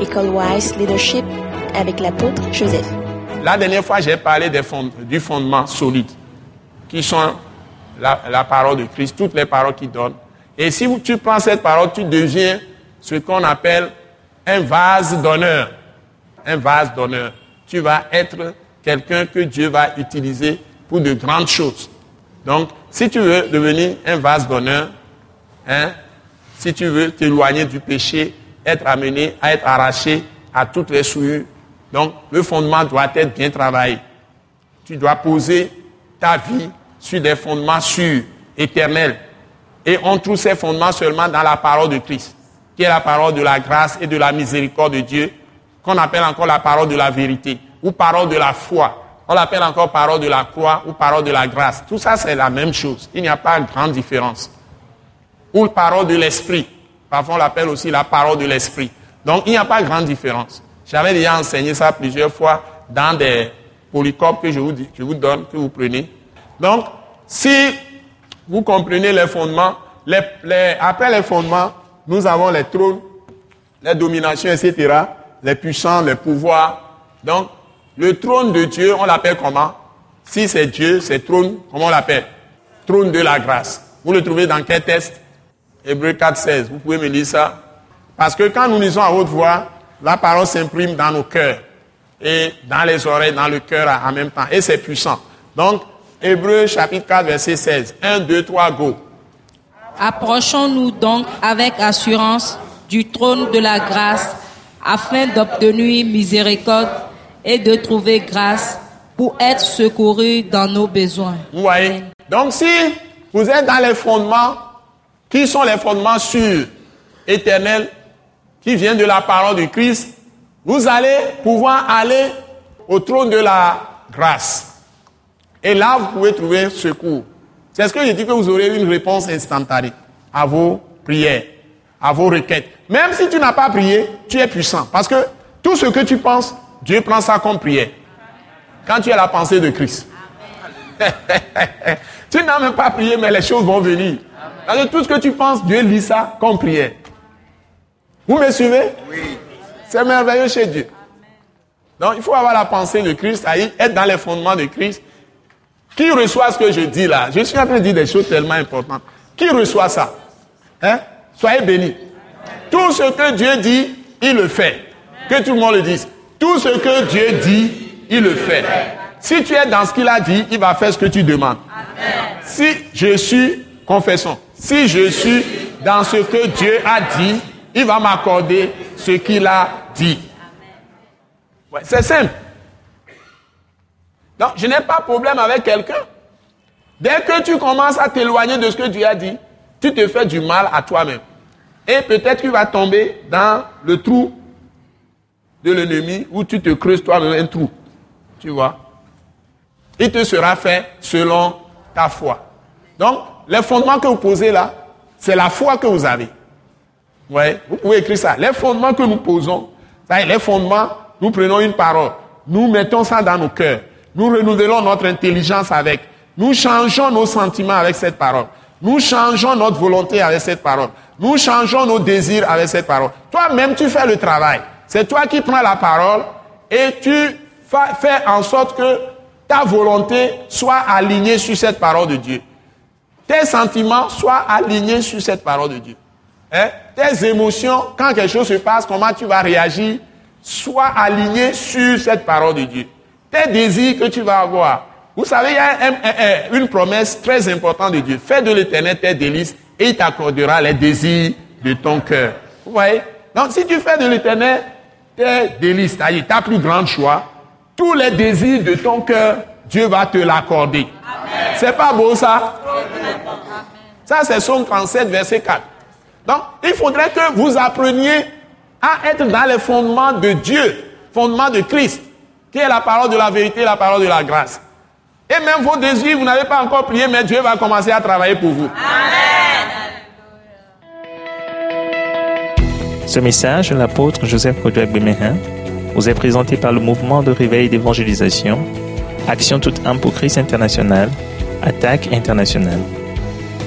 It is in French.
École Wise Leadership avec l'apôtre Joseph. La dernière fois, j'ai parlé du fondement solide, qui sont la, la parole de Christ, toutes les paroles qu'il donne. Et si tu prends cette parole, tu deviens ce qu'on appelle un vase d'honneur. Un vase d'honneur. Tu vas être quelqu'un que Dieu va utiliser pour de grandes choses. Donc, si tu veux devenir un vase d'honneur, hein, si tu veux t'éloigner du péché, être amené à être arraché à toutes les souillures, donc le fondement doit être bien travaillé. Tu dois poser ta vie sur des fondements sûrs, éternels. Et on trouve ces fondements seulement dans la parole de Christ, qui est la parole de la grâce et de la miséricorde de Dieu, qu'on appelle encore la parole de la vérité, ou parole de la foi. On l'appelle encore parole de la croix ou parole de la grâce. Tout ça, c'est la même chose. Il n'y a pas de grande différence. Ou parole de l'esprit. Parfois, on l'appelle aussi la parole de l'esprit. Donc, il n'y a pas de grande différence. J'avais déjà enseigné ça plusieurs fois dans des polycopes que je vous, donne, que vous prenez. Donc, si vous comprenez les fondements, après les fondements, nous avons les trônes, les dominations, etc., les puissants, les pouvoirs. Donc, le trône de Dieu, on l'appelle comment? Si c'est Dieu, c'est trône, comment on l'appelle? Trône de la grâce. Vous le trouvez dans quel texte? Hébreu 4, 16. Vous pouvez me lire ça? Parce que quand nous lisons à haute voix, la parole s'imprime dans nos cœurs et dans les oreilles, dans le cœur en même temps. Et c'est puissant. Donc, Hébreu chapitre 4, verset 16. 1, 2, 3, go. Approchons-nous donc avec assurance du trône de la grâce afin d'obtenir miséricorde et de trouver grâce pour être secourus dans nos besoins. Vous voyez? Donc si vous êtes dans les fondements, sont les fondements sûrs, éternels, qui viennent de la parole de Christ, vous allez pouvoir aller au trône de la grâce. Et là, vous pouvez trouver secours. C'est ce que je dis que vous aurez une réponse instantanée à vos prières, à vos requêtes. Même si tu n'as pas prié, tu es puissant. Parce que tout ce que tu penses, Dieu prend ça comme prière. Quand tu as la pensée de Christ. tu n'as même pas prié, mais les choses vont venir. Parce que tout ce que tu penses, Dieu lit ça comme prière. Vous me suivez Oui. C'est merveilleux chez Dieu. Donc, il faut avoir la pensée de Christ, être dans les fondements de Christ. Qui reçoit ce que je dis là? Je suis en train de dire des choses tellement importantes. Qui reçoit ça? Hein? Soyez bénis. Tout ce que Dieu dit, il le fait. Que tout le monde le dise. Tout ce que Dieu dit, il le fait. Si tu es dans ce qu'il a dit, il va faire ce que tu demandes. Si je suis, confessons, si je suis dans ce que Dieu a dit, il va m'accorder ce qu'il a dit. Ouais, c'est simple. Donc, je n'ai pas de problème avec quelqu'un. Dès que tu commences à t'éloigner de ce que Dieu a dit, tu te fais du mal à toi-même. Et peut-être tu vas tomber dans le trou de l'ennemi où tu te creuses toi-même un trou. Tu vois? Il te sera fait selon ta foi. Donc, les fondements que vous posez là, c'est la foi que vous avez. Ouais, vous pouvez écrire ça. Les fondements que nous posons, c'est-à-dire les fondements, nous prenons une parole, nous mettons ça dans nos cœurs, nous renouvelons notre intelligence avec, nous changeons nos sentiments avec cette parole, nous changeons notre volonté avec cette parole, nous changeons nos désirs avec cette parole. Toi-même, tu fais le travail. C'est toi qui prends la parole et tu fa- fais en sorte que ta volonté soit alignée sur cette parole de Dieu. Tes sentiments soient alignés sur cette parole de Dieu. Hein? Tes émotions, quand quelque chose se passe, comment tu vas réagir, soient alignés sur cette parole de Dieu. Tes désirs que tu vas avoir. Vous savez, il y a un- un- un- une promesse très importante de Dieu. Fais de l'éternel tes délices et il t'accordera les désirs de ton cœur. Vous voyez? Donc, si tu fais de l'éternel tes délices, c'est-à-dire ta plus grande choix, tous les désirs de ton cœur, Dieu va te l'accorder. C'est pas beau ça? Ça, c'est Somme 37, verset 4. Donc, il faudrait que vous appreniez à être dans les fondements de Dieu, fondements de Christ, qui est la parole de la vérité, la parole de la grâce. Et même vos désirs, vous n'avez pas encore prié, mais Dieu va commencer à travailler pour vous. Ce message de l'apôtre Joseph Kodouak Bemehin vous est présenté par le mouvement de réveil d'évangélisation, Action toute âme pour Christ international, Attaque internationale.